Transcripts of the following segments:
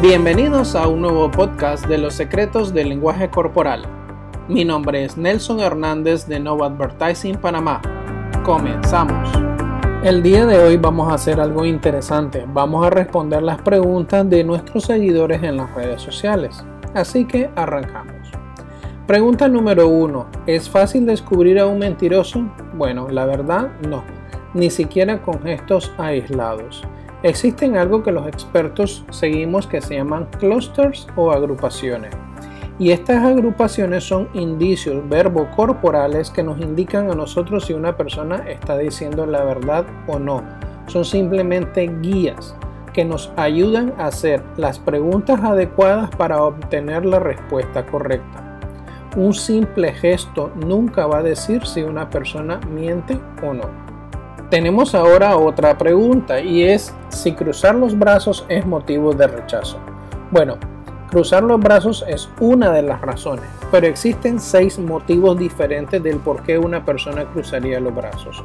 Bienvenidos a un nuevo podcast de los secretos del lenguaje corporal. Mi nombre es Nelson Hernández de Nova Advertising Panamá. Comenzamos. El día de hoy vamos a hacer algo interesante. Vamos a responder las preguntas de nuestros seguidores en las redes sociales. Así que arrancamos. Pregunta número 1. ¿Es fácil descubrir a un mentiroso? Bueno, la verdad no. Ni siquiera con gestos aislados. Existen algo que los expertos seguimos que se llaman clusters o agrupaciones. Y estas agrupaciones son indicios verbo-corporales que nos indican a nosotros si una persona está diciendo la verdad o no. Son simplemente guías que nos ayudan a hacer las preguntas adecuadas para obtener la respuesta correcta. Un simple gesto nunca va a decir si una persona miente o no. Tenemos ahora otra pregunta y es si cruzar los brazos es motivo de rechazo. Bueno, cruzar los brazos es una de las razones, pero existen seis motivos diferentes del por qué una persona cruzaría los brazos.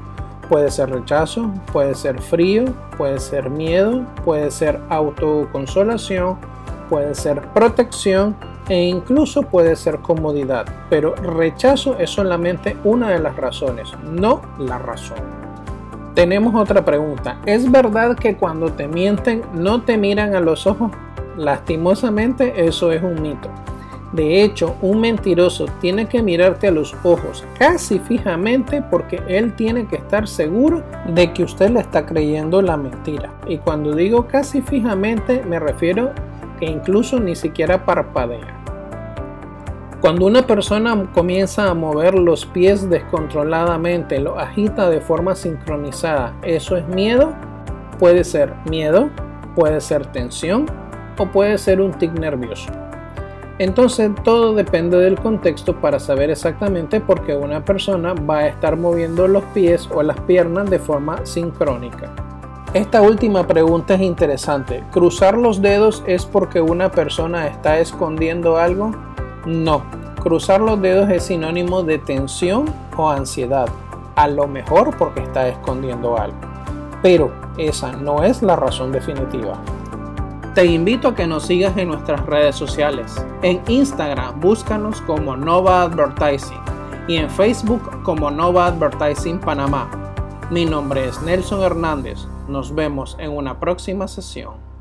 Puede ser rechazo, puede ser frío, puede ser miedo, puede ser autoconsolación, puede ser protección e incluso puede ser comodidad. Pero rechazo es solamente una de las razones, no la razón. Tenemos otra pregunta. ¿Es verdad que cuando te mienten no te miran a los ojos? Lastimosamente eso es un mito. De hecho, un mentiroso tiene que mirarte a los ojos casi fijamente porque él tiene que estar seguro de que usted le está creyendo la mentira. Y cuando digo casi fijamente me refiero que incluso ni siquiera parpadea. Cuando una persona comienza a mover los pies descontroladamente, lo agita de forma sincronizada, ¿eso es miedo? Puede ser miedo, puede ser tensión o puede ser un tic nervioso. Entonces todo depende del contexto para saber exactamente por qué una persona va a estar moviendo los pies o las piernas de forma sincrónica. Esta última pregunta es interesante. ¿Cruzar los dedos es porque una persona está escondiendo algo? No, cruzar los dedos es sinónimo de tensión o ansiedad, a lo mejor porque está escondiendo algo. Pero esa no es la razón definitiva. Te invito a que nos sigas en nuestras redes sociales. En Instagram búscanos como Nova Advertising y en Facebook como Nova Advertising Panamá. Mi nombre es Nelson Hernández. Nos vemos en una próxima sesión.